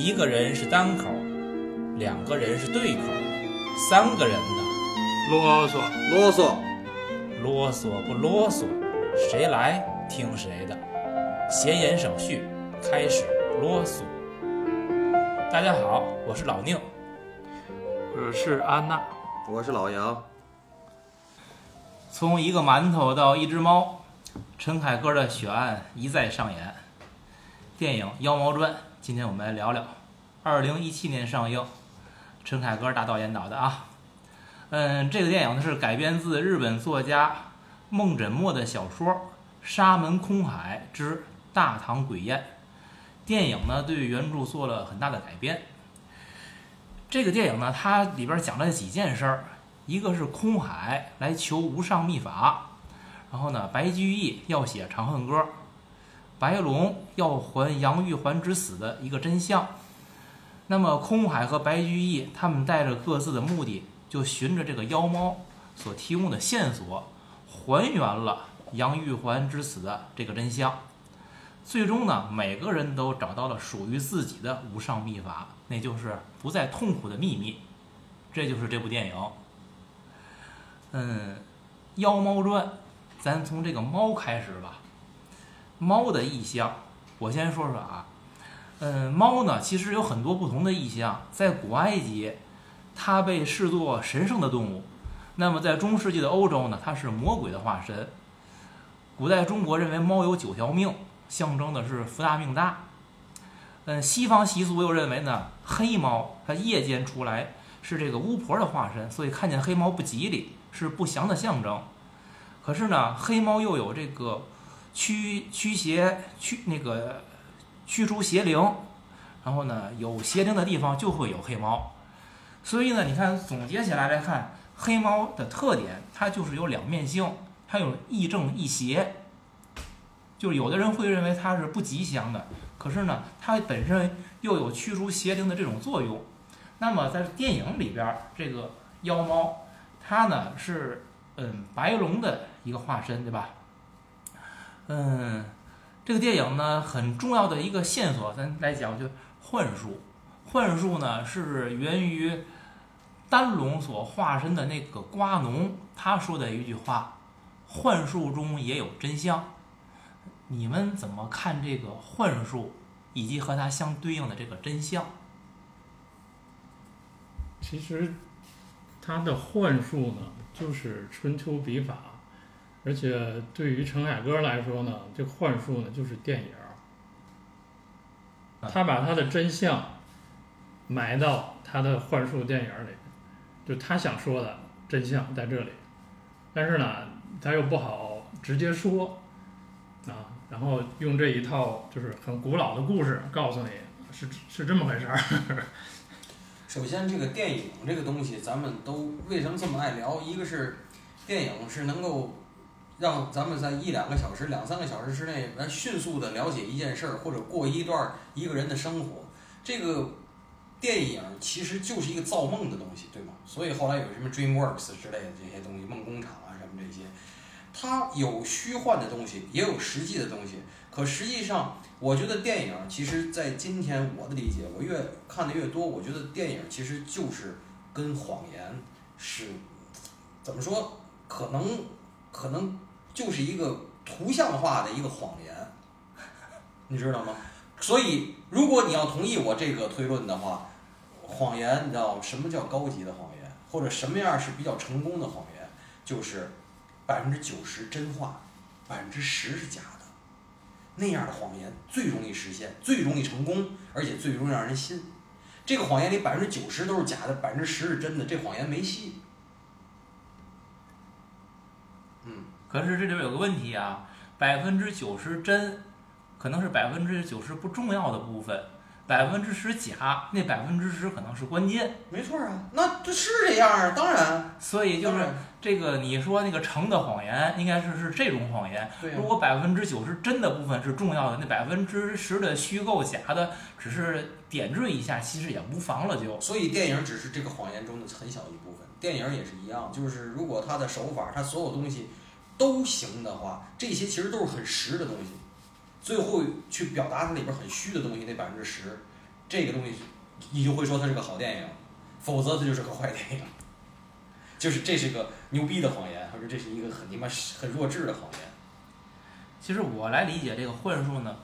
一个人是单口，两个人是对口，三个人的，啰嗦，啰嗦，啰嗦不啰嗦，谁来听谁的。闲言少叙，开始啰嗦。大家好，我是老宁。我是安娜。我是老杨。从一个馒头到一只猫，陈凯歌的血案一再上演。电影《妖猫传》，今天我们来聊聊。二零一七年上映，陈凯歌大导演导的啊。嗯，这个电影呢是改编自日本作家梦枕墨的小说《沙门空海之大唐鬼宴》。电影呢对原著做了很大的改编。这个电影呢，它里边讲了几件事儿，一个是空海来求无上秘法，然后呢，白居易要写《长恨歌》，白龙要还杨玉环之死的一个真相。那么，空海和白居易他们带着各自的目的，就循着这个妖猫所提供的线索，还原了杨玉环之死的这个真相。最终呢，每个人都找到了属于自己的无上秘法，那就是不再痛苦的秘密。这就是这部电影。嗯，《妖猫传》，咱从这个猫开始吧。猫的意象，我先说说啊。嗯，猫呢，其实有很多不同的意象。在古埃及，它被视作神圣的动物；那么在中世纪的欧洲呢，它是魔鬼的化身。古代中国认为猫有九条命。象征的是福大命大。嗯，西方习俗又认为呢，黑猫它夜间出来是这个巫婆的化身，所以看见黑猫不吉利，是不祥的象征。可是呢，黑猫又有这个驱驱邪驱那个驱除邪灵，然后呢，有邪灵的地方就会有黑猫。所以呢，你看总结起来来看，黑猫的特点，它就是有两面性，它有亦正亦邪。就有的人会认为它是不吉祥的，可是呢，它本身又有驱除邪灵的这种作用。那么在电影里边，这个妖猫，它呢是嗯白龙的一个化身，对吧？嗯，这个电影呢很重要的一个线索，咱来讲就幻术。幻术呢是源于丹龙所化身的那个瓜农他说的一句话：“幻术中也有真相。”你们怎么看这个幻术，以及和它相对应的这个真相？其实，它的幻术呢，就是春秋笔法，而且对于陈凯歌来说呢，这幻术呢就是电影他把他的真相埋到他的幻术电影里，就他想说的真相在这里，但是呢，他又不好直接说，啊。然后用这一套就是很古老的故事告诉你是是这么回事儿。首先，这个电影这个东西，咱们都为什么这么爱聊？一个是电影是能够让咱们在一两个小时、两三个小时之内来迅速的了解一件事儿，或者过一段一个人的生活。这个电影其实就是一个造梦的东西，对吗？所以后来有什么 DreamWorks 之类的这些东西，梦工厂啊什么这些。它有虚幻的东西，也有实际的东西。可实际上，我觉得电影其实，在今天我的理解，我越看的越多，我觉得电影其实就是跟谎言是怎么说？可能可能就是一个图像化的一个谎言，你知道吗？所以，如果你要同意我这个推论的话，谎言，你知道什么叫高级的谎言，或者什么样是比较成功的谎言，就是。百分之九十真话，百分之十是假的，那样的谎言最容易实现，最容易成功，而且最容易让人信。这个谎言里百分之九十都是假的，百分之十是真的，这谎言没戏。嗯，可是这里边有个问题啊，百分之九十真，可能是百分之九十不重要的部分。百分之十假，那百分之十可能是关键。没错啊，那这是这样啊，当然。所以就是这个，你说那个成的谎言，应该是是这种谎言。如果百分之九十真的部分是重要的，那百分之十的虚构假的，只是点缀一下，其实也无妨了。就所以电影只是这个谎言中的很小一部分。电影也是一样，就是如果它的手法，它所有东西都行的话，这些其实都是很实的东西。最后去表达它里边很虚的东西，那百分之十，这个东西你就会说它是个好电影，否则它就是个坏电影。就是这是个牛逼的谎言，或者这是一个很你妈很弱智的谎言。其实我来理解这个幻术呢，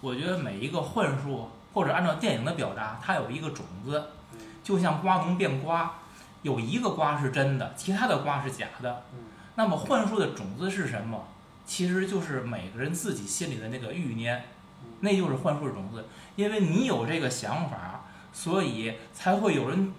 我觉得每一个幻术或者按照电影的表达，它有一个种子，嗯就像瓜农变瓜，有一个瓜是真的，其他的瓜是假的。嗯那么幻术的种子是什么？其实就是每个人自己心里的那个欲念，那就是幻术的种子。因为你有这个想法，所以才会有人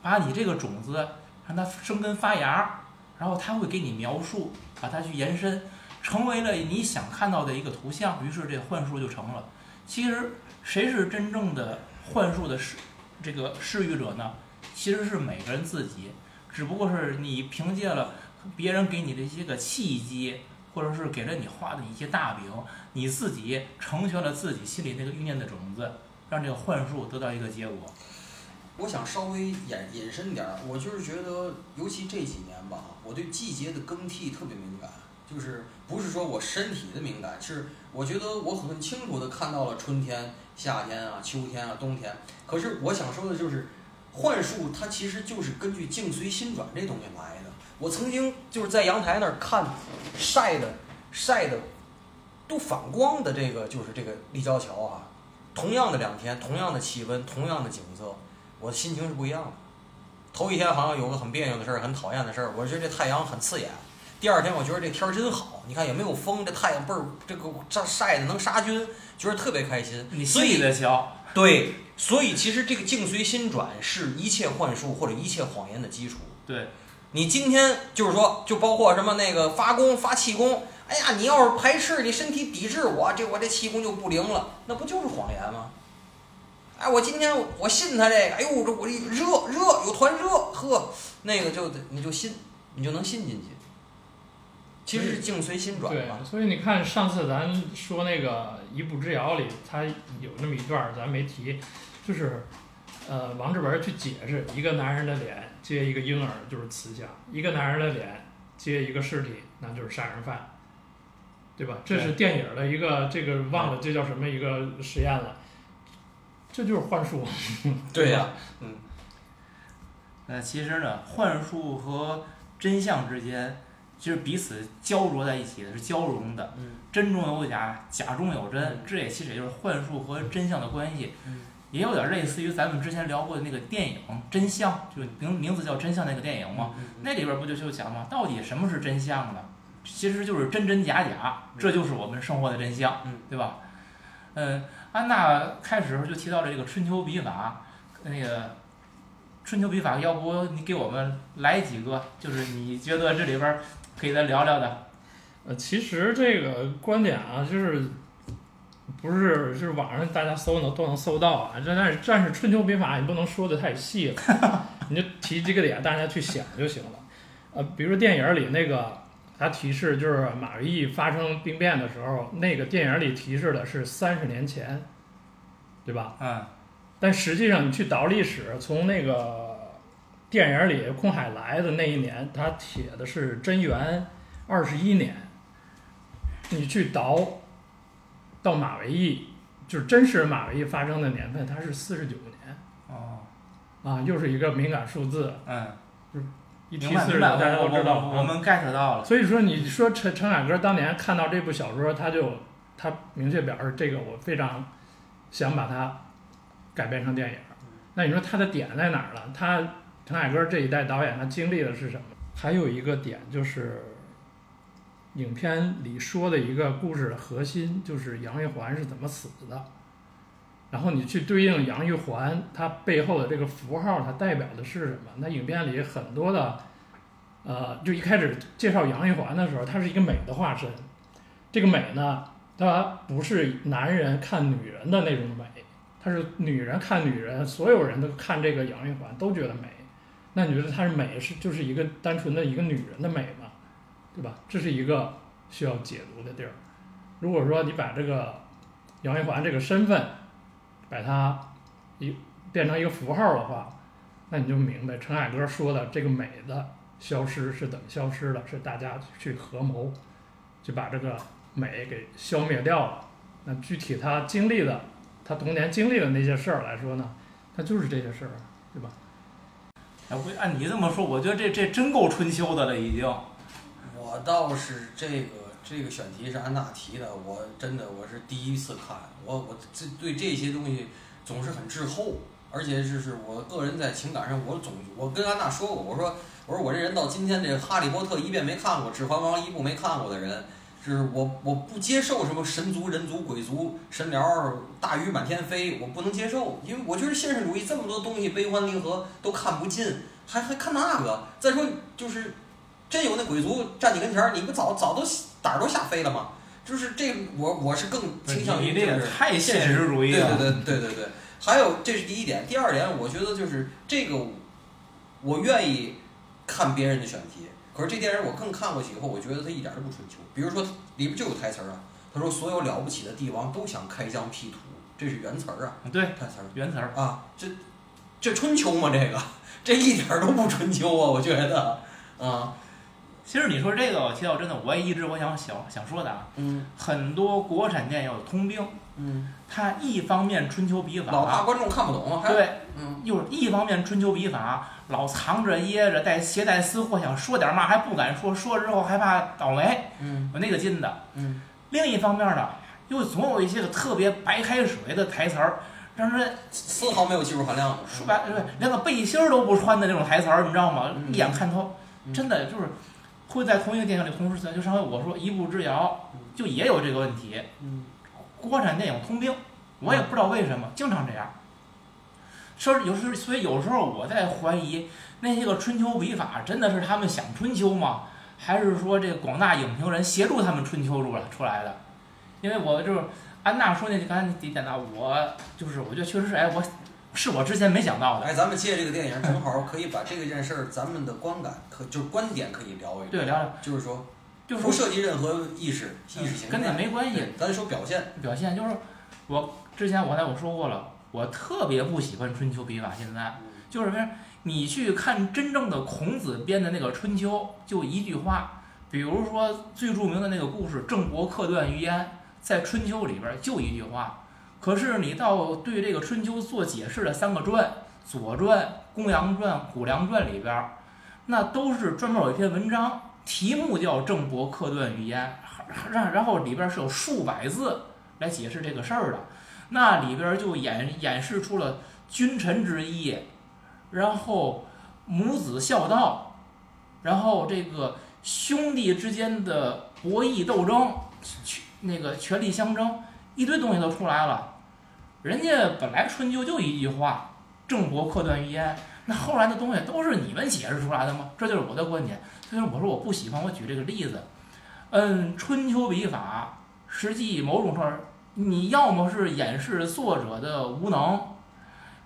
把你这个种子让它生根发芽，然后他会给你描述，把它去延伸，成为了你想看到的一个图像，于是这幻术就成了。其实谁是真正的幻术的施这个施予者呢？其实是每个人自己，只不过是你凭借了别人给你的一些个契机，或者是给了你画的一些大饼，你自己成全了自己心里那个欲念的种子，让这个幻术得到一个结果。我想稍微引引申点儿，我就是觉得，尤其这几年吧，我对季节的更替特别敏感，就是不是说我身体的敏感，是我觉得我很清楚的看到了春天、夏天啊、秋天啊、冬天。可是我想说的就是，幻术它其实就是根据境随心转这东西来。我曾经就是在阳台那儿看晒的晒的都反光的这个就是这个立交桥啊，同样的两天，同样的气温，同样的景色。我的心情是不一样的。头一天好像有个很别扭的事儿，很讨厌的事儿，我觉得这太阳很刺眼。第二天我觉得这天儿真好，你看也没有风，这太阳倍儿这个这晒的能杀菌，觉得特别开心。你心里所以的桥，对，所以其实这个境随心转是一切幻术或者一切谎言的基础。对，你今天就是说，就包括什么那个发功发气功，哎呀，你要是排斥，你身体抵制我，这我这气功就不灵了，那不就是谎言吗？哎，我今天我信他这个，哎呦，这我这热热有团热，呵，那个就得你就信，你就能信进去。其实是境随心转嘛，，所以你看上次咱说那个《一步之遥》里，他有那么一段咱没提，就是呃王志文去解释一个男人的脸接一个婴儿就是慈祥，一个男人的脸接一个尸体那就是杀人犯，对吧？这是电影的一个这个忘了这叫什么一个实验了，这就是幻术。对呀、嗯呃，其实呢，幻术和真相之间，其实彼此交灼在一起的，是交融的。嗯真中有假，假中有真嗯，这也其实也就是幻术和真相的关系，嗯也有点类似于咱们之前聊过的那个电影《真相》，就名名字叫《真相》那个电影嘛。嗯那里边不就就讲嘛，到底什么是真相呢？其实就是真真假假，这就是我们生活的真相，嗯对吧？嗯，安娜开始时候就提到了这个春秋笔法，那个春秋笔法，要不你给我们来几个，就是你觉得这里边儿可以再聊聊的？呃，其实这个观点啊，就是不是就是网上大家搜能都能搜到啊，这但是但是春秋兵法你不能说的太细了，你就提几个点，大家去想就行了。呃，比如说电影里那个，它提示就是马嵬驿发生兵变的时候，那个电影里提示的是三十年前，对吧？嗯，但实际上你去倒历史，从那个电影里空海来的那一年，他写的是贞元二十一年。你去倒到马嵬驿，就是真实马嵬驿发生的年份，它是四十九年哦，啊，又是一个敏感数字。嗯，一提四十九，大家都知道。我们 get 到了。所以说，你说陈陈凯歌当年看到这部小说，他就他明确表示这个我非常想把它改编成电影。那你说他的点在哪儿了？他陈凯歌这一代导演他经历的是什么？还有一个点就是，影片里说的一个故事的核心就是杨玉环是怎么死的。然后你去对应杨玉环，它背后的这个符号，它代表的是什么？那影片里很多的。呃，就一开始介绍杨玉环的时候，她是一个美的化身。这个美呢，它不是男人看女人的那种美，它是女人看女人，所有人都看这个杨玉环都觉得美。那你觉得她是美是就是一个单纯的一个女人的美？对吧？这是一个需要解读的地儿。如果说你把这个杨玉环这个身份，把它一变成一个符号的话，那你就明白陈凯歌说的这个美的。消失是怎么消失的？是大家去合谋，就把这个美给消灭掉了。那具体他经历的，他童年经历的那些事儿来说呢，他就是这些事儿，对吧？哎，我按你这么说，我觉得这这真够春秋的了，已经。我倒是这个这个选题是安娜提的，我真的我是第一次看，我我这对这些东西总是很滞后，而且就是我个人在情感上，我总我跟安娜说过，我说我说我这人到今天这《哈利波特》一遍没看过，《指环王》一部没看过的人，就是我我不接受什么神族、人族、鬼族、神聊、大鱼满天飞，我不能接受，因为我觉得现实主义这么多东西悲欢离合都看不尽，还还看那个，再说就是。真有那鬼族站你跟前儿，你不早早都胆儿都吓飞了吗？就是这我我是更倾向于你这个就是太现实主义了。对对对对对对。还有这是第一点，第二点，我觉得就是这个，我愿意看别人的选题，可是这电影我更看过去以后，我觉得它一点都不春秋。比如说里边就有台词儿啊，他说所有了不起的帝王都想开疆辟土，这是原词儿啊，对，台词儿原词儿。啊，这这春秋吗？这个这一点儿都不春秋啊，我觉得啊，其实你说这个，我提到真的，我也一直我想想想说的啊，嗯。很多国产电影有通病，嗯，它一方面春秋笔法，老怕观众看不懂，还对，嗯。又是一方面春秋笔法，老藏着掖着，带携带私货，想说点嘛还不敢说，说之后害怕倒霉，嗯。有那个劲的。嗯。另一方面呢，又总有一些个特别白开水的台词儿，让人丝毫没有技术含量，说白了连个背心儿都不穿的那种台词儿，你知道吗？嗯。一眼看透，嗯。真的就是会在同一个电影里同时存在。就上回我说《一步之遥》，就也有这个问题。嗯国产电影通病，我也不知道为什么，经常这样。说有时，所以有时候我在怀疑那些个春秋笔法真的是他们想春秋吗？还是说这个广大影评人协助他们春秋出来出来的？因为我就是安娜说那句刚才那几点呢，我就是我觉得确实是哎，我是我之前没想到的。哎，咱们借这个电影，正好可以把这个件事儿，咱们的观感可就是观点可以聊一聊，对，聊聊就是说就是不涉及任何意识意识形态，跟那没关系。对，咱说表现，表现就是我之前我才我说过了，我特别不喜欢春秋笔法，现在。就是说，你去看真正的孔子编的那个《春秋》，就一句话，比如说最著名的那个故事“郑伯克段于鄢”，在《春秋》里边就一句话。可是你到对这个《春秋》做解释的三个传，《左传》《公羊传》《谷梁传》里边，那都是专门有一篇文章，题目叫“郑伯克段于鄢”，然然后里边是有数百字来解释这个事儿的，那里边就演演示出了君臣之义。然后母子孝道，然后这个兄弟之间的博弈斗争，权那个权力相争，一堆东西都出来了。人家本来春秋就一句话，郑伯克段于鄢，那后来的东西都是你们解释出来的吗？这就是我的观点。所以我说我不喜欢，我举这个例子。嗯，春秋笔法实际某种上，你要么是掩饰作者的无能。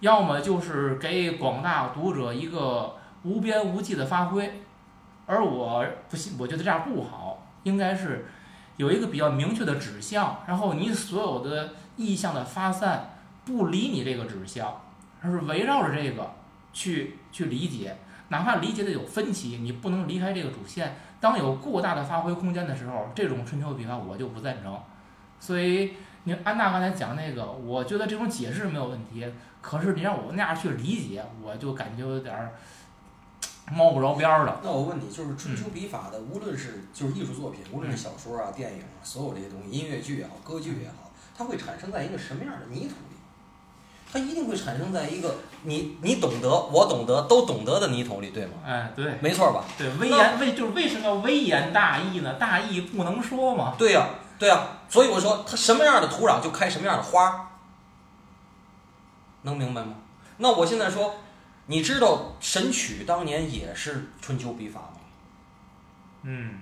要么就是给广大读者一个无边无际的发挥，而我不信，我觉得这样不好，应该是有一个比较明确的指向，然后你所有的意向的发散不离你这个指向，而是围绕着这个去去理解，哪怕理解的有分歧，你不能离开这个主线。当有过大的发挥空间的时候，这种春秋笔法我就不赞成。所以你安娜刚才讲那个，我觉得这种解释没有问题。可是你让我那样去理解，我就感觉有点儿摸不着边儿的。那我问你，就是春秋笔法的，无论是就是艺术作品，无论是小说啊、电影啊，所有这些东西，音乐剧也好，歌剧也好，它会产生在一个什么样的泥土里？它一定会产生在一个你你懂得，我懂得，都懂得的泥土里，对吗？哎，对没错吧？对，微言为就是为什么要微言大义呢？大义不能说嘛。对呀、对呀、所以我说，它什么样的土壤就开什么样的花，能明白吗？那我现在说，你知道《神曲》当年也是春秋笔法吗？嗯，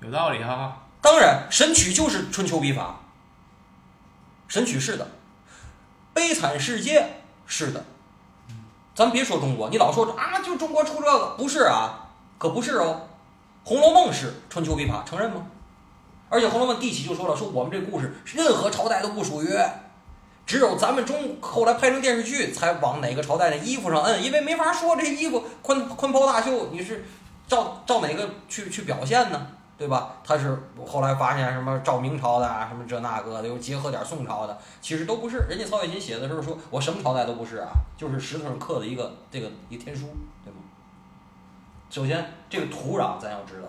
有道理哈。当然，《神曲》就是春秋笔法，《神曲》是的，《悲惨世界》是的，咱别说中国，你老说啊，就中国出这个，不是啊，可不是哦，《红楼梦》是春秋笔法，承认吗？而且《红楼梦》第几就说了，说我们这故事任何朝代都不属于，只有咱们中后来拍成电视剧才往哪个朝代的衣服上摁，因为没法说这衣服宽宽袍大袖，你是照照哪个去去表现呢？对吧？他是后来发现什么照明朝的啊，什么这那个的，又结合点宋朝的，其实都不是。人家曹雪芹写的时候说，我什么朝代都不是啊，就是石头上刻的一个这个一天书，对吗？首先这个土壤咱要知道，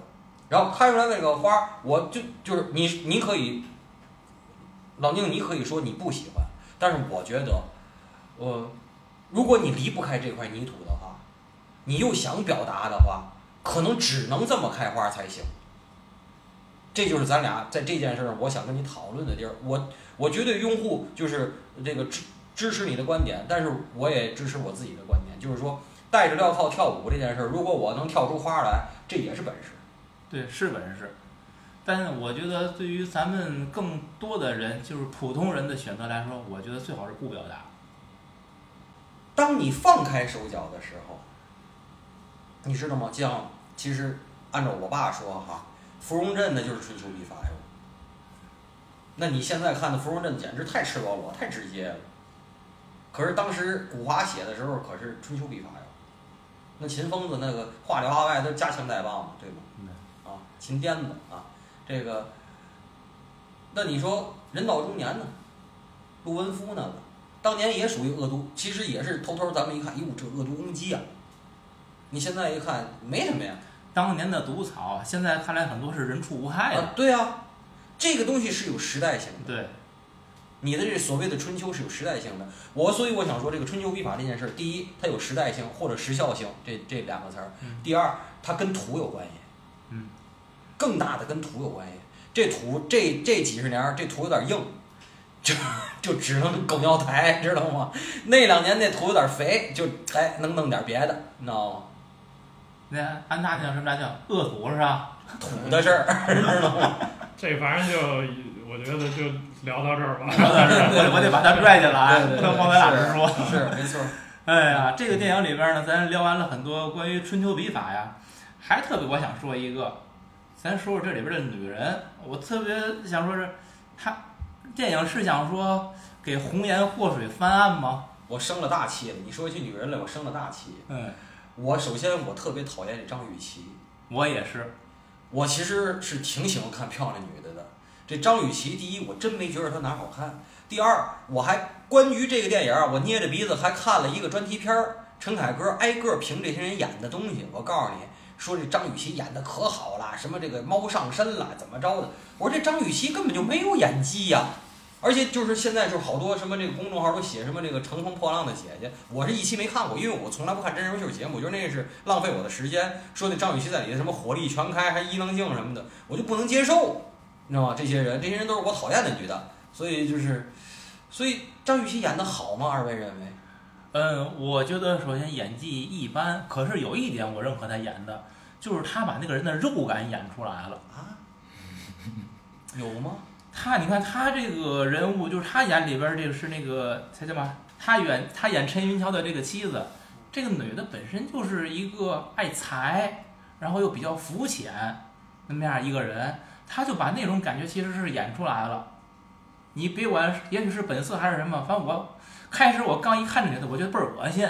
然后开出来那个花，我就就是你你可以，老宁你可以说你不喜欢，但是我觉得，呃，如果你离不开这块泥土的话，你又想表达的话，可能只能这么开花才行。这就是咱俩在这件事儿，我想跟你讨论的地儿。我我绝对拥护就是这个支支持你的观点，但是我也支持我自己的观点，就是说戴着镣铐跳舞这件事儿，如果我能跳出花来，这也是本事。对，是本事。但是我觉得，对于咱们更多的人，就是普通人的选择来说，我觉得最好是不表达。当你放开手脚的时候，你知道吗？像其实按照我爸说哈，芙蓉镇那就是春秋笔法哟。那你现在看的芙蓉镇简直太赤裸裸、太直接了。可是当时古华写的时候可是春秋笔法哟。那秦疯子那个话里话外都夹枪带棒嘛，对吗？嗯啊，秦癫子啊，这个。那你说人到中年呢？陆文夫那个。当年也属于恶毒，其实也是偷偷咱们一看，哟，这恶毒攻击啊！你现在一看没什么呀，当年的毒草，现在看来很多是人畜无害的。啊，对啊，这个东西是有时代性的。对，你的这所谓的春秋是有时代性的。我所以我想说，这个春秋笔法这件事儿，第一，它有时代性或者时效性，这这两个词儿；嗯第二，它跟土有关系。嗯，更大的跟土有关系。这土这这几十年儿，这土有点硬，就就只能狗尿苔，知道吗？那两年那土有点肥，就哎能弄点别的，你知道吗？那按那叫什么来叫恶土是吧？土的事儿，知道吗？这反正就我觉得就聊到这儿吧。聊到这儿，我我得把他拽进来，不能光咱俩这说。是没错。哎呀，这个电影里边呢，咱聊完了很多关于春秋笔法呀，还特别我想说一个，咱说说这里边的女人，我特别想说是，她电影是想说给红颜祸水翻案吗？我生了大气了，你说起女人来，我生了大气。嗯，我首先我特别讨厌这张雨绮，我也是，我其实是挺喜欢看漂亮女的的。这张雨绮，第一我真没觉得她哪儿好看，第二我还关于这个电影儿，我捏着鼻子还看了一个专题片儿，陈凯歌挨个评这些人演的东西。我告诉你说这张雨绮演的可好了，什么这个猫上身了，怎么着的？我说这张雨绮根本就没有演技呀、而且就是现在就是好多什么这个公众号都写什么这个乘风破浪的姐姐，我是一期没看过，因为我从来不看真人秀节目，我觉得那是浪费我的时间。说那张雨绮在里头什么火力全开，还伊能静什么的，我就不能接受，你知道吗？这些人，这些人都是我讨厌的女的，所以就是，所以张雨绮演的好吗？二位认为？嗯，我觉得首先演技一般，可是有一点我认可他演的，就是他把那个人的肉感演出来了。啊？有吗？他，你看他这个人物，就是他演里边儿这个是那个他叫嘛？他演他演陈云桥的这个妻子，这个女的本身就是一个爱财，然后又比较肤浅那么样一个人，他就把那种感觉其实是演出来了。你别管，也许是本色还是什么，反正我开始我刚一看这女的，我觉得倍儿恶心。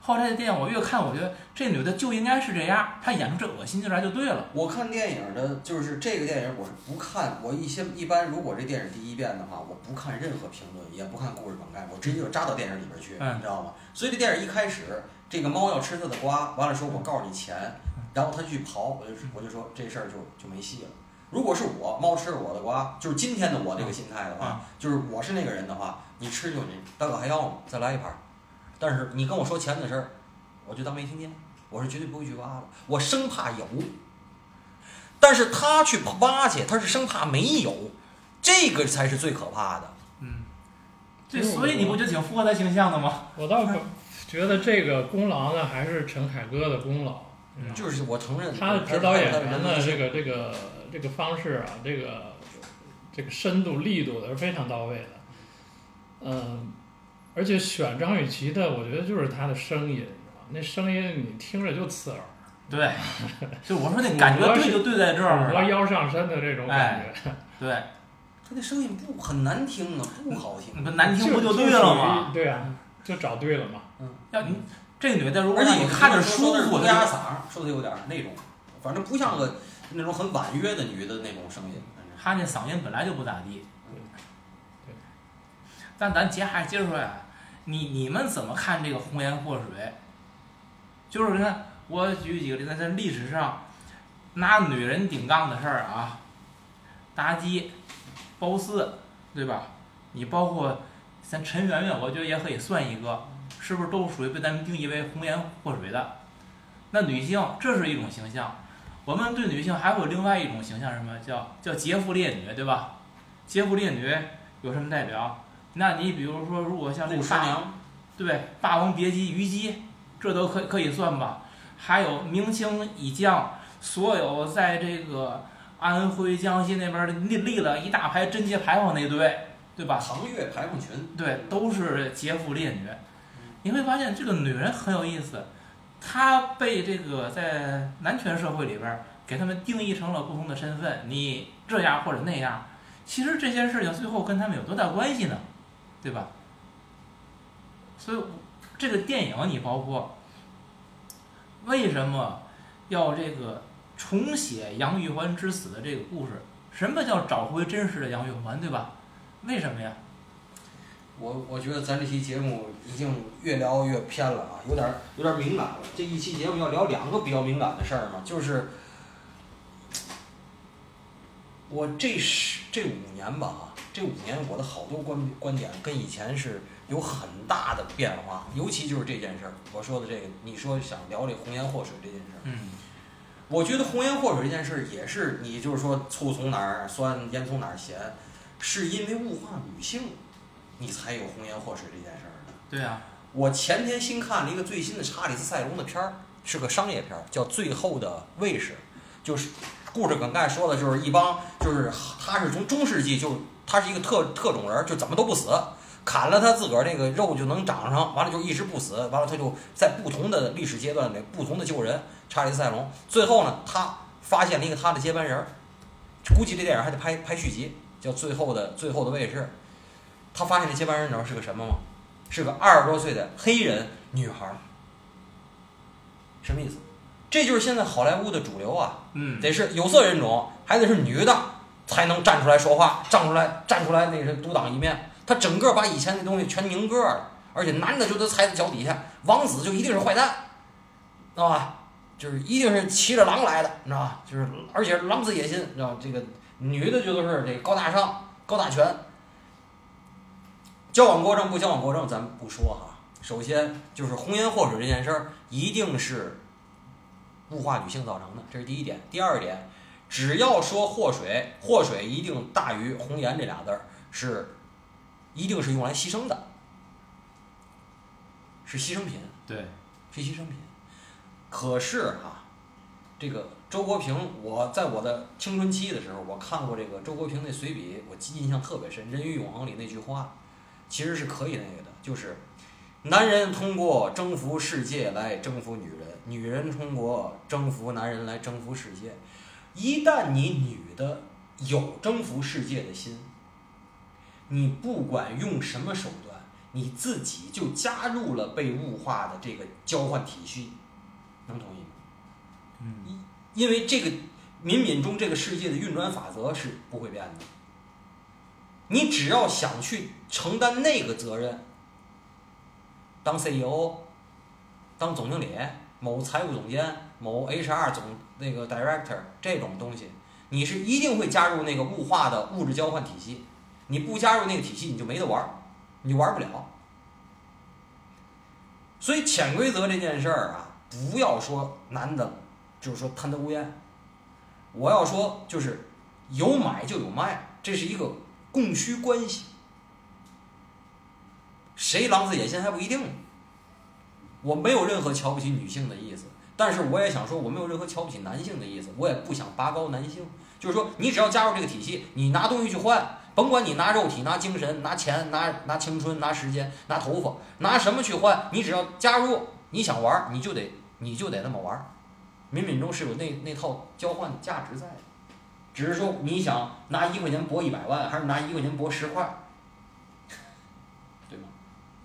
后来这电影我越看，我觉得这女的就应该是这样，她演出这恶心劲儿来就对了。我看电影的，就是这个电影，我是不看。我一些一般，如果这电影第一遍的话，我不看任何评论，也不看故事梗概，我直接就扎到电影里边去，嗯你知道吗？所以这电影一开始，这个猫要吃它的瓜，完了说我告诉你钱，然后它去刨，我就我就说这事儿就就没戏了。如果是我，猫吃了我的瓜，就是今天的我这个心态的话，就是我是那个人的话，你吃就你，大哥还要吗？再来一盘儿。但是你跟我说钱的事儿，我就当没听见，我是绝对不会去挖的，我生怕有。但是他去挖去，他是生怕没有，这个才是最可怕的。嗯，这所以你不就挺符合他形象的吗？我倒是觉得这个功劳呢，还是陈凯歌的功劳。嗯就是我承认他的指导演他员的这个这个这个方式啊，这个这个深度力度的是非常到位的。嗯，而且选张雨绮的，我觉得就是她的声音？那声音你听着就刺耳，对，就我说那 感觉对就对在这儿了。合腰上身的这种感觉。对，他那声音不很难听啊，不好听。不难听不就对了吗？？对啊，就找对了嘛。要你这女的如果而且让你看着舒服，说的是乌鸦嗓儿，说的有点儿那种，反反正不像个那种很婉约的女的那种声音。反正他那嗓音本来就不咋地。对但咱接还接着说呀，你你们怎么看这个红颜祸水？就是你看，我举几个例子，在历史上拿女人顶杠的事儿啊，妲己、褒姒，对吧？你包括咱陈圆圆，我觉得也可以算一个，是不是都属于被咱们定义为红颜祸水的？那女性，这是一种形象。我们对女性还会有另外一种形象，什么叫叫劫富烈女，对吧？劫富烈女有什么代表？那你比如说，如果像这个对《霸王别姬》虞姬，这都可可以算吧？还有明清以降，所有在这个安徽、江西那边儿立立了一大排贞节牌坊那堆，对吧？唐月牌坊群，对，都是劫富烈女。你会发现这个女人很有意思，他被这个在男权社会里边儿给他们定义成了不同的身份，你这样或者那样。其实这些事情最后跟他们有多大关系呢？对吧？所以这个电影你包括为什么要这个重写杨玉环之死的这个故事？什么叫找回真实的杨玉环，对吧？为什么呀？我我觉得咱这期节目已经越聊越偏了啊，有点儿有点儿敏感了。这一期节目要聊两个比较敏感的事儿嘛，就是我这十这五年吧啊，这五年我的好多观观点跟以前是有很大的变化，尤其就是这件事儿，我说的这个，你说想聊这红颜祸水这件事儿，嗯我觉得红颜祸水这件事儿也是你就是说醋从哪儿酸，盐从哪儿咸，是因为物化女性，你才有红颜祸水这件事儿呢。对啊，我前天新看了一个最新的查理斯塞隆的片儿，是个商业片儿，叫《最后的卫士》，就是故事梗概说的就是一帮就是他是从中世纪就他是一个特特种人，就怎么都不死，砍了他自个儿那个肉就能长上，完了就一直不死，完了他就在不同的历史阶段里不同的救人。查理斯塞隆最后呢，他发现了一个他的接班人儿，估计这电影还得拍拍续集，叫《最后的最后的卫士》。他发现这接班人你知道是个什么吗？是个二十多岁的黑人女孩儿，什么意思？这就是现在好莱坞的主流啊，嗯，得是有色人种，还得是女的才能站出来说话，站出来站出来那是独当一面。他整个把以前那东西全拧个了，而且男的就都踩在脚底下，王子就一定是坏蛋，知道吧？就是一定是骑着狼来的，你知道吧？就是而且狼子野心，你知道这个女的就都是这高大上、高大全。交往过正不交往过正，咱不说哈。首先就是红颜祸水这件事儿，一定是物化女性造成的，这是第一点。第二点，只要说祸水，祸水一定大于红颜这俩字儿，是一定是用来牺牲的，是牺牲品。对，是牺牲品。可是哈、这个周国平，我在我的青春期的时候，我看过这个周国平那随笔，我记印象特别深，《人与永恒》里那句话，其实是可以那个的，就是男人通过征服世界来征服女人，女人通过征服男人来征服世界。一旦你女的有征服世界的心，你不管用什么手段，你自己就加入了被物化的这个交换体系，能同意吗？嗯，因为这个冥冥中这个世界的运转法则是不会变的。你只要想去承担那个责任，当 CEO，当总经理，某财务总监，某 HR 总那个 director 这种东西，你是一定会加入那个物化的物质交换体系。你不加入那个体系，你就没得玩儿，你就玩不了。所以潜规则这件事儿啊，不要说男的，就是说贪得无厌。我要说就是有买就有卖，这是一个供需关系。谁狼子野心还不一定。我没有任何瞧不起女性的意思，但是我也想说，我没有任何瞧不起男性的意思，我也不想拔高男性。就是说，你只要加入这个体系，你拿东西去换，甭管你拿肉体、拿精神、拿钱、拿拿青春、拿时间、拿头发，拿什么去换，你只要加入，你想玩，你就得你就得那么玩儿。冥冥中是有那那套交换的价值在的，只是说你想拿一块钱博一百万，还是拿一块钱博十块，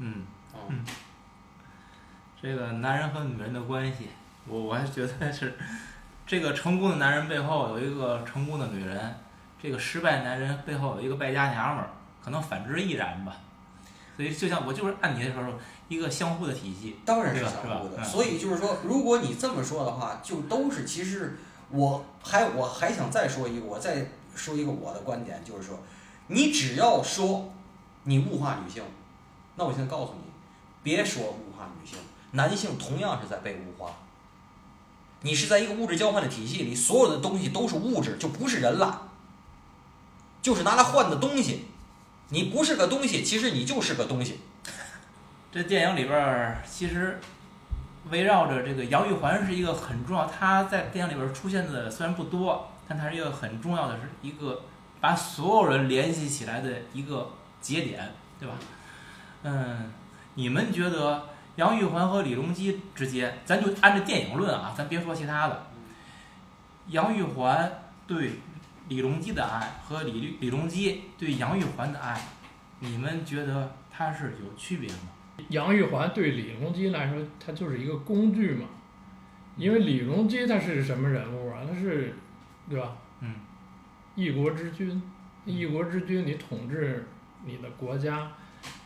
嗯，嗯，这个男人和女人的关系，我我还觉得是这个成功的男人背后有一个成功的女人，这个失败男人背后有一个败家娘们儿，可能反之亦然吧。所以就像我就是按你的说说，一个相互的体系。当然是相互的。所以就是说，如果你这么说的话，就都是其实我还我还想再说一个，我再说一个我的观点，就是说，你只要说你物化女性，那我现在告诉你，别说物化女性，男性同样是在被物化。你是在一个物质交换的体系里，所有的东西都是物质，就不是人了，就是拿来换的东西。你不是个东西，其实你就是个东西。这电影里边儿其实围绕着这个杨玉环是一个很重要，她在电影里边出现的虽然不多，但她是一个很重要的，是一个把所有人联系起来的一个节点，对吧？嗯，你们觉得杨玉环和李隆基之间，咱就按照电影论啊，咱别说其他的，杨玉环对李隆基的爱和李李隆基对杨玉环的爱，你们觉得它是有区别吗？杨玉环对李隆基来说，他就是一个工具嘛，因为李隆基他是什么人物啊？他是，对吧？嗯，一国之君，一国之君，你统治你的国家，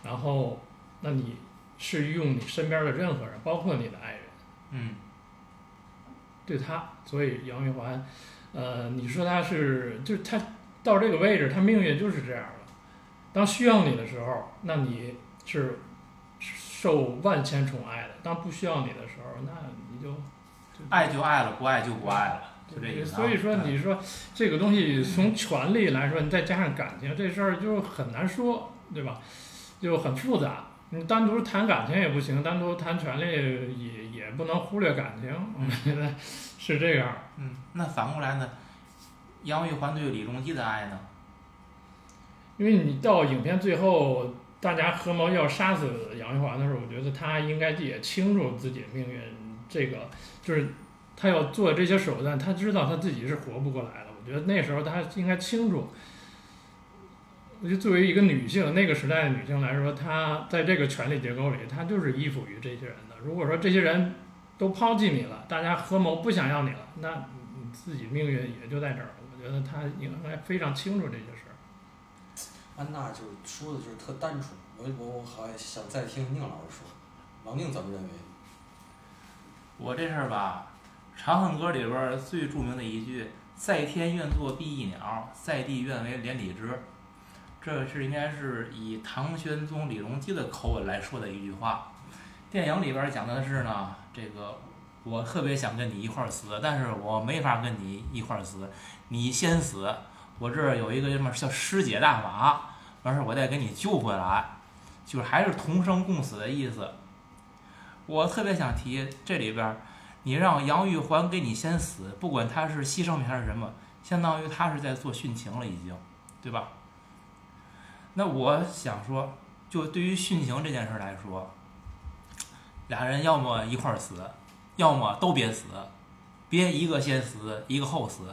然后，那你是用你身边的任何人，包括你的爱人，嗯对他，所以杨玉环，呃，你说他是，就是他到这个位置，他命运就是这样的。当需要你的时候，那你是受万千宠爱的；当不需要你的时候，那你就爱就爱了，不爱就不爱了，就这意思啊。所以说，嗯你说这个东西从权力来说，你再加上感情，这事儿就很难说，对吧？就很复杂。你单独谈感情也不行，单独谈权利也也不能忽略感情。我觉得是这样。嗯，那反过来呢？杨玉环对李隆基的爱呢？因为你到影片最后，大家合谋要杀死杨玉环的时候，我觉得他应该也清楚自己的命运。这个就是他要做这些手段，他知道他自己是活不过来的。我觉得那时候他应该清楚。我觉得作为一个女性，那个时代的女性来说，她在这个权力结构里，她就是依附于这些人的。如果说这些人都抛弃你了，大家合谋不想要你了，那你自己命运也就在这儿了。我觉得她应该非常清楚这些事儿。安娜就是说的就是特单纯，我我我好想再听宁老师说，王宁怎么认为？我这事儿吧，《长恨歌》里边儿最著名的一句“在天愿作比翼鸟，在地愿为连理枝”，这是应该是以唐玄宗李隆基的口吻来说的一句话。电影里边讲的是呢，这个我特别想跟你一块死，但是我没法跟你一块死，你先死，我这儿有一个什么叫师姐大法，完事儿我再给你救回来，就是还是同生共死的意思。我特别想提这里边，你让杨玉环给你先死，不管他是牺牲品还是什么，相当于他是在做殉情了，已经，对吧？那我想说，就对于殉情这件事来说，俩人要么一块儿死，要么都别死，别一个先死，一个后死，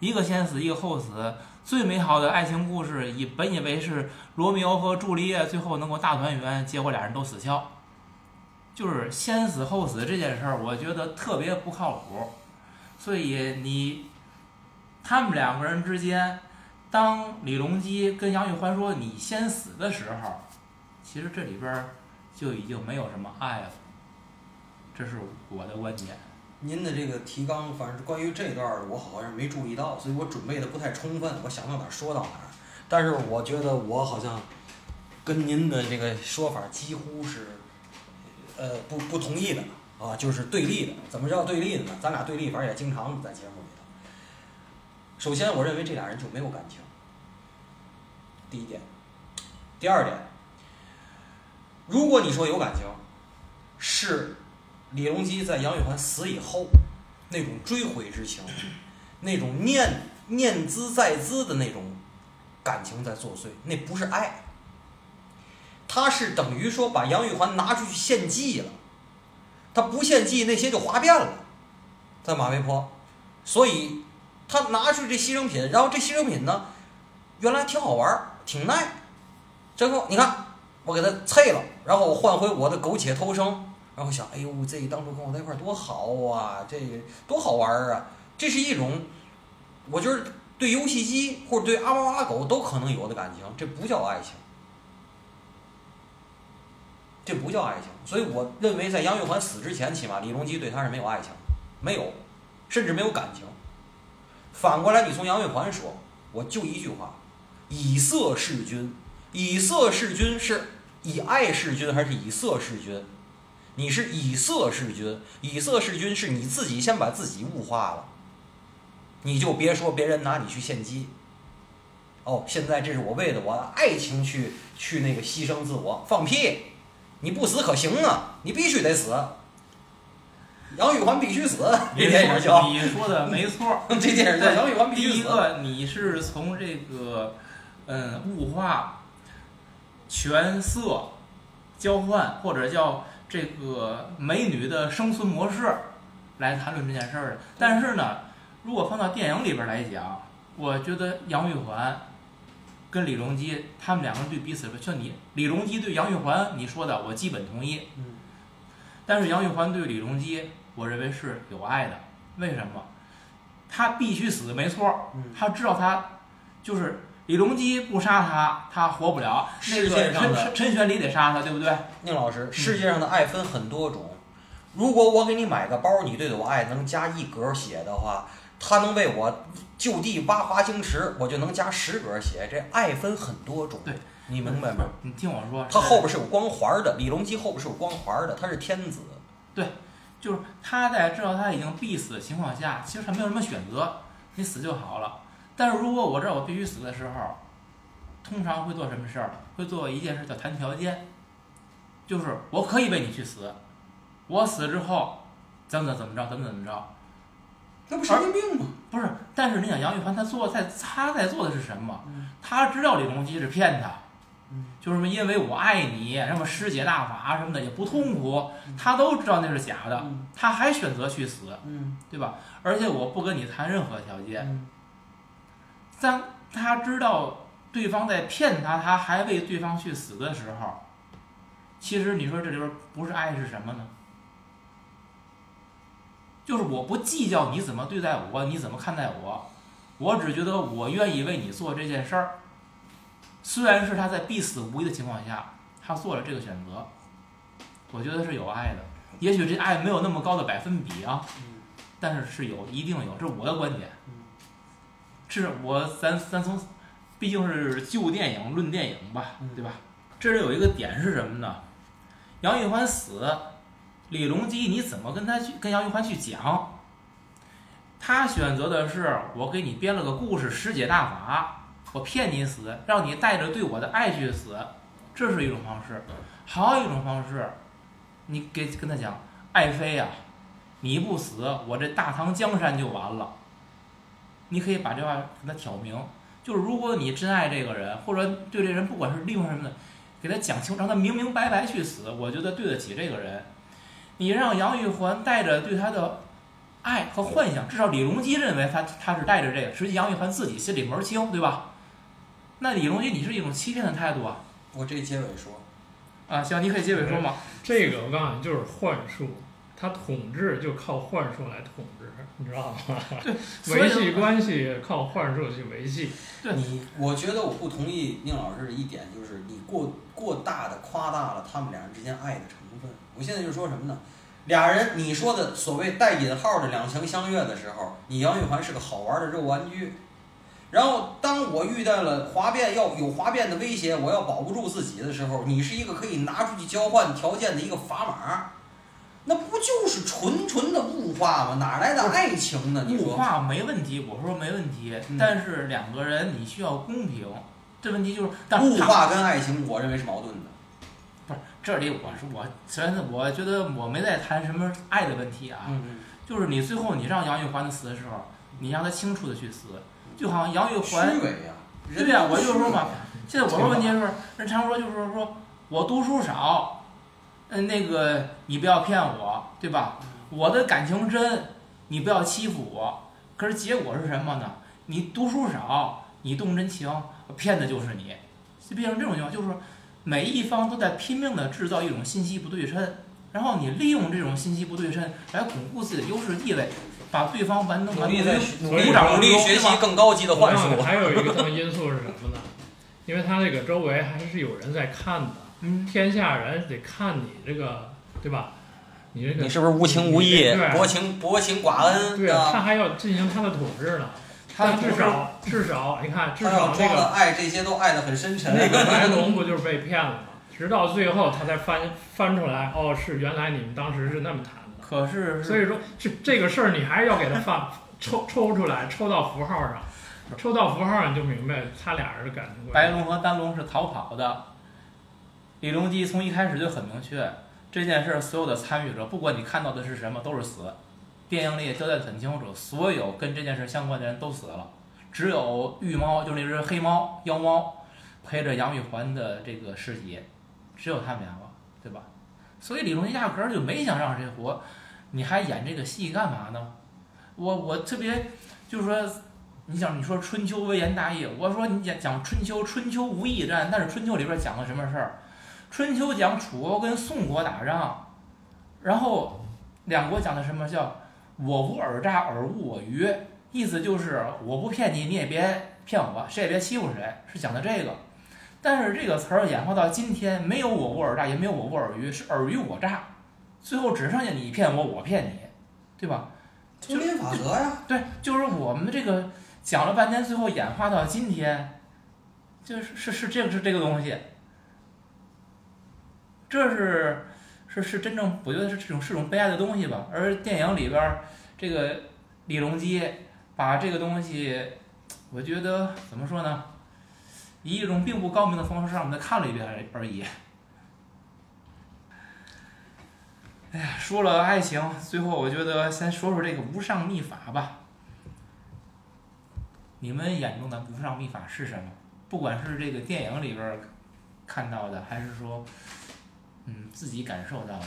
一个先死，一个后死。最美好的爱情故事，以本以为是罗密欧和朱丽叶最后能够大团圆，结果俩人都死翘。就是先死后死这件事儿，我觉得特别不靠谱。所以你他们两个人之间，当李隆基跟杨玉环说“你先死”的时候，其实这里边就已经没有什么爱了。这是我的观点。您的这个提纲，反正关于这段儿，我好像没注意到，所以我准备的不太充分，我想到哪儿说到哪儿。但是我觉得我好像跟您的这个说法几乎是，呃，不不同意的啊，就是对立的。怎么叫对立的呢？咱俩对立，反正也经常在节目。首先，我认为这俩人就没有感情。第一点，第二点，如果你说有感情，是李隆基在杨玉环死以后，那种追悔之情，那种念念兹在兹的那种感情在作祟，那不是爱，他是等于说把杨玉环拿出去献祭了，他不献祭那些就哗变了，在马嵬坡，所以他拿出这牺牲品，然后这牺牲品呢，原来挺好玩儿，挺耐，最后你看我给他碎了，然后我换回我的苟且偷生。然后想，哎呦，这当初跟我在一块儿多好啊，这多好玩儿啊！这是一种，我觉得对游戏机或者对阿猫阿狗都可能有的感情，这不叫爱情，这不叫爱情。所以我认为，在杨玉环死之前，起码李隆基对她是没有爱情，没有，甚至没有感情。反过来，你从杨玉环说，我就一句话：以色事君。以色事君是以爱事君还是以色事君？你是以色事君，以色事君是你自己先把自己物化了，你就别说别人拿你去献祭。哦，现在这是我为了我的爱情去去那个牺牲自我，放屁！你不死可行啊，你必须得死。杨玉环必须死，这电影叫你说的没错。这电影叫 杨玉环必第须死。一个，你是从这个嗯物化、权色交换，或者叫这个美女的生存模式来谈论这件事儿的。但是呢，如果放到电影里边来讲，我觉得杨玉环跟李隆基他们两个人对彼此，就你李隆基对杨玉环你说的，我基本同意。嗯但是杨玉环对李隆基，我认为是有爱的。为什么？他必须死，没错。嗯他知道他就是李隆基不杀他，他活不了。那世个界上的陈陈陈玄礼得杀他，对不对？宁老师，世界上的爱分很多种。如果我给你买个包，你对我爱能加一格血的话，他能为我就地挖华清池，我就能加十格血。这爱分很多种，对，你明白吗？你听我说，他后边是有光环的，李隆基后边是有光环的，他是天子。就是他在知道他已经必死的情况下，其实他没有什么选择，你死就好了。但是如果我知道我必须死的时候，通常会做什么事儿？会做一件事叫谈条件，就是我可以为你去死，我死之后怎么怎么着，怎么怎么着。那不神经病吗？不是，但是你想杨玉环他做在他在做的是什么？嗯他知道李隆基是骗他，嗯就是什么因为我爱你，什么师姐大法什么的也不痛苦，他都知道那是假的，嗯他还选择去死，嗯对吧？而且我不跟你谈任何条件。嗯当他知道对方在骗他，他还为对方去死的时候，其实你说这里边不是爱是什么呢？就是我不计较你怎么对待我，你怎么看待我，我只觉得我愿意为你做这件事儿。虽然是他在必死无疑的情况下，他做了这个选择，我觉得是有爱的。也许这爱没有那么高的百分比啊，但是是有，一定有，这是我的观点。是我咱咱从，毕竟是旧电影论电影吧，对吧？这里有一个点是什么呢？杨玉环死，李隆基你怎么跟他去跟杨玉环去讲？他选择的是我给你编了个故事，师姐大法，我骗你死，让你带着对我的爱去死，这是一种方式。还有一种方式，你给跟他讲，爱妃呀、你不死，我这大唐江山就完了。你可以把这话给他挑明，就是如果你真爱这个人，或者对这人不管是利用什么的，给他讲清，让他明明白白去死，我觉得对得起这个人。你让杨玉环带着对他的爱和幻想，至少李隆基认为他他是带着这个，实际杨玉环自己心里门儿清，对吧？那李隆基你是一种欺骗的态度啊！我这结尾说，啊，行，你可以结尾说嘛。这个我告诉你，就是幻术，他统治就靠幻术来统治，你知道吗？所以维系关系靠幻术去维系。对你，我觉得我不同意宁老师的一点，就是你过过大的夸大了他们俩人之间爱的成分。我现在就说什么呢？俩人你说的所谓带引号的两情相悦的时候，你杨玉环是个好玩的肉玩具。然后当我遇到了哗变要有哗变的威胁，我要保不住自己的时候，你是一个可以拿出去交换条件的一个砝码，那不就是纯纯的物化吗？哪来的爱情呢？你说？物化没问题，我说没问题，嗯但是两个人你需要公平，这问题就是，物化跟爱情，我认为是矛盾的。不是这里我是我，虽然我觉得我没在谈什么爱的问题啊，嗯就是你最后你让杨玉环死的时候，你让他清楚的去死，就好像杨玉嗯，环虚伪呀、人对呀都我就说嘛现在我说问题是，人常说就是说我读书少，嗯，那个你不要骗我，对吧？我的感情真，你不要欺负我。可是结果是什么呢？你读书少，你动真情，骗的就是你，就变成这种情况，就是说每一方都在拼命的制造一种信息不对称，然后你利用这种信息不对称来巩固自己的优势地位，把对方玩弄玩弄努力在于努力鼓掌努力学习更高级的幻术。还有一个层因素是什么呢？因为他这个周围还是有人在看的，嗯，天下人得看你这个，对吧？你这个你是不是无情无义对、薄情薄情寡恩？对啊，他？还要进行他的统治呢。他至少至少你看，至少这个爱，这些都爱得很深沉。那个白 龙不就是被骗了吗？直到最后他才翻翻出来，哦，是原来你们当时是那么谈的。可是所以说这这个事儿你还是要给他放 抽抽出来，抽到符号上，抽到符号上你就明白他俩人的感情。白龙和丹龙是逃跑的。李隆基从一开始就很明确，这件事儿所有的参与者，不管你看到的是什么，都是死。电影里也交代的很清楚，所有跟这件事相关的人都死了，只有玉猫，就是那只黑猫妖猫，陪着杨玉环的这个尸体，只有他们两个，对吧？所以李隆基压根儿就没想让谁活，你还演这个戏干嘛呢？我我特别就是说，你想你说春秋微言大义，我说你讲讲春秋，春秋无义战，但是春秋里边讲了什么事儿？春秋讲楚国跟宋国打仗，然后两国讲的什么叫我无尔诈，尔无我愚，意思就是我不骗你，你也别骗我，谁也别欺负谁，是讲的这个。但是这个词儿演化到今天，没有我无尔诈，也没有我无尔虞，是尔虞我诈，最后只剩下你骗我，我骗你，对吧？丛林法则呀，对，就是我们这个讲了半天，最后演化到今天，就是是是这个是这个东西，这是是是真正我觉得是这种是种悲哀的东西吧。而电影里边这个李隆基把这个东西，我觉得怎么说呢，以一种并不高明的方式让我们再看了一遍而已。哎呀，说了爱情，最后我觉得先说说这个无上秘法吧。你们眼中的无上秘法是什么？不管是这个电影里边看到的，还是说，嗯，自己感受到的，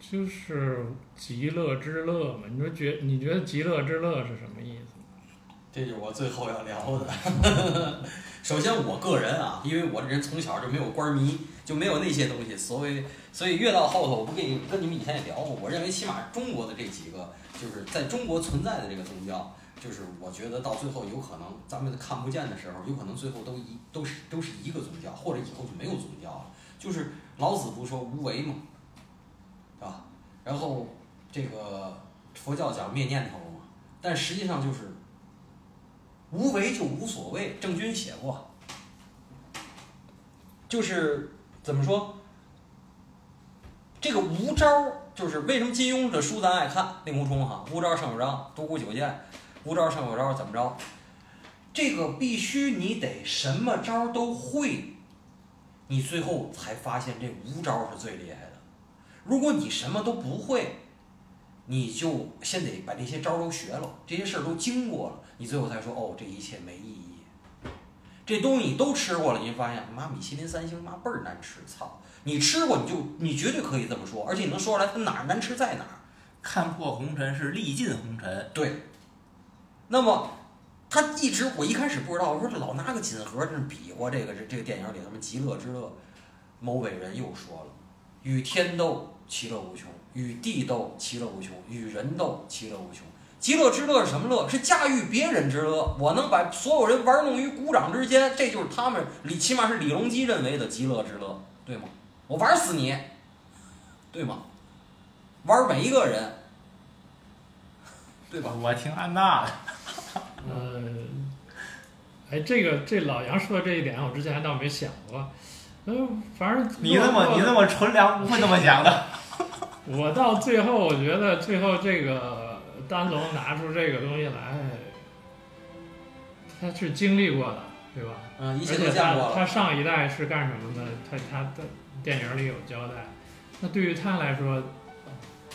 就是极乐之乐嘛。你说觉你觉得极乐之乐是什么意思？这就是我最后要聊的。首先，我个人啊，因为我这人从小就没有官迷，就没有那些东西，所以所以越到后头，我不跟你跟你们以前也聊过，我认为起码中国的这几个，就是在中国存在的这个宗教，就是我觉得到最后有可能咱们看不见的时候，有可能最后都一都是都是一个宗教，或者以后就没有宗教了。就是老子不说无为嘛，啊，然后这个佛教讲灭念头嘛，但实际上就是无为就无所谓。郑钧写过，就是怎么说？这个无招儿就是为什么金庸的书咱爱看？令狐冲哈，无招胜有招，独孤九剑，无招胜有招，怎么着？这个必须你得什么招都会，你最后才发现这无招是最厉害的。如果你什么都不会，你就先得把这些招都学了，这些事儿都经过了，你最后才说哦，这一切没意义。这东西你都吃过了，你就发现妈米其林三星妈倍儿难吃，操！你吃过你就你绝对可以这么说，而且你能说出来它哪儿难吃在哪儿。看破红尘是历尽红尘。对，那么他一直我一开始不知道，我说这老拿个锦盒这比划这个这这个电影里什么极乐之乐，某伟人又说了，与天斗其乐无穷，与地斗其乐无穷，与人斗其乐无穷。极乐之乐是什么乐？是驾驭别人之乐。我能把所有人玩弄于股掌之间，这就是他们李，起码是李隆基认为的极乐之乐，对吗？我玩死你，对吗？玩每一个人，对吧？我听安娜的，呃，哎，这个这老杨说的这一点，我之前还倒没想过。嗯，反正你那么你那么纯良，不会那么想的。我到最后，我觉得最后这个丹龙拿出这个东西来，他是经历过的，对吧？嗯，一切而且他都见过了。他上一代是干什么的？他他的电影里有交代。那对于他来说，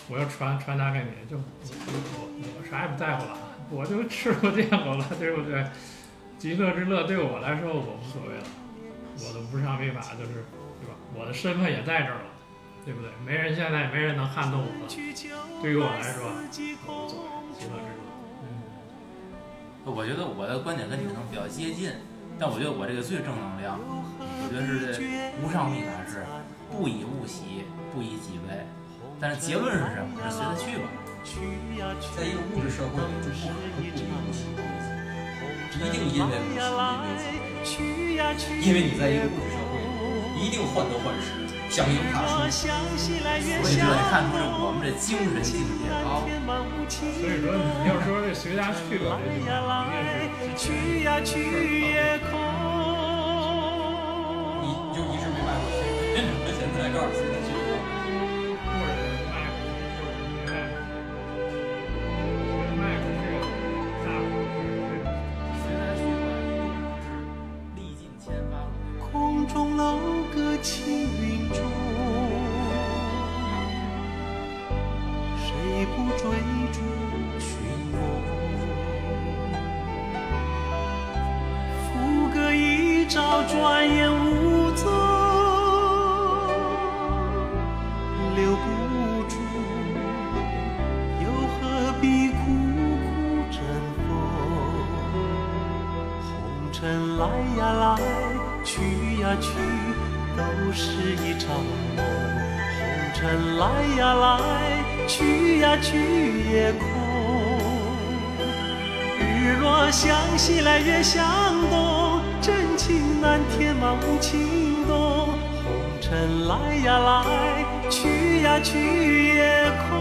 我要传传达给你，就我我我啥也不在乎了，我就吃过见过了，对不对？极乐之乐对我来说我无所谓了，我的无上秘法就是，对吧？我的身份也在这儿了，对不对？没人现在没人能撼动我了，对于我来说，我无所谓，极乐之乐。我觉得我的观点跟你可能比较接近，但我觉得我这个最正能量，我觉得是这无上秘法是不以物喜，不以己悲。但是结论是什么？是随他去吧。在一个物质社会里，就不可能不以物喜，一定因为物喜，因为弃，因为你在一个物质社会里，一定患得患失，想赢怕输。所以这也看出这我们这精神境界高。所以说，你要说这随家去吧，这句话一定是去呀去也空。你就一直没买过去，现在告诉随转眼无踪，留不住，又何必苦苦争锋？红尘来呀来，去呀去，都是一场梦。红尘来呀来，去呀去也空。日落向西来，月向东，真情难填满无情洞。红尘来呀来，去呀去也空。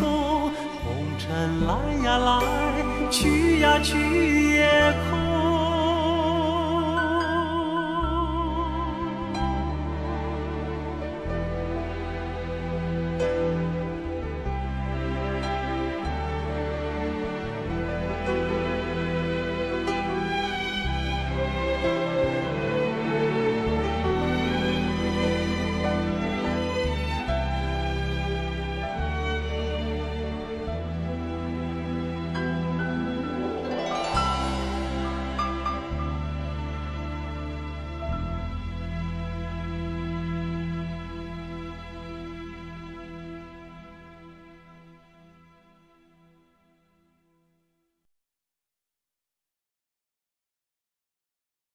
来呀来，去呀去也空。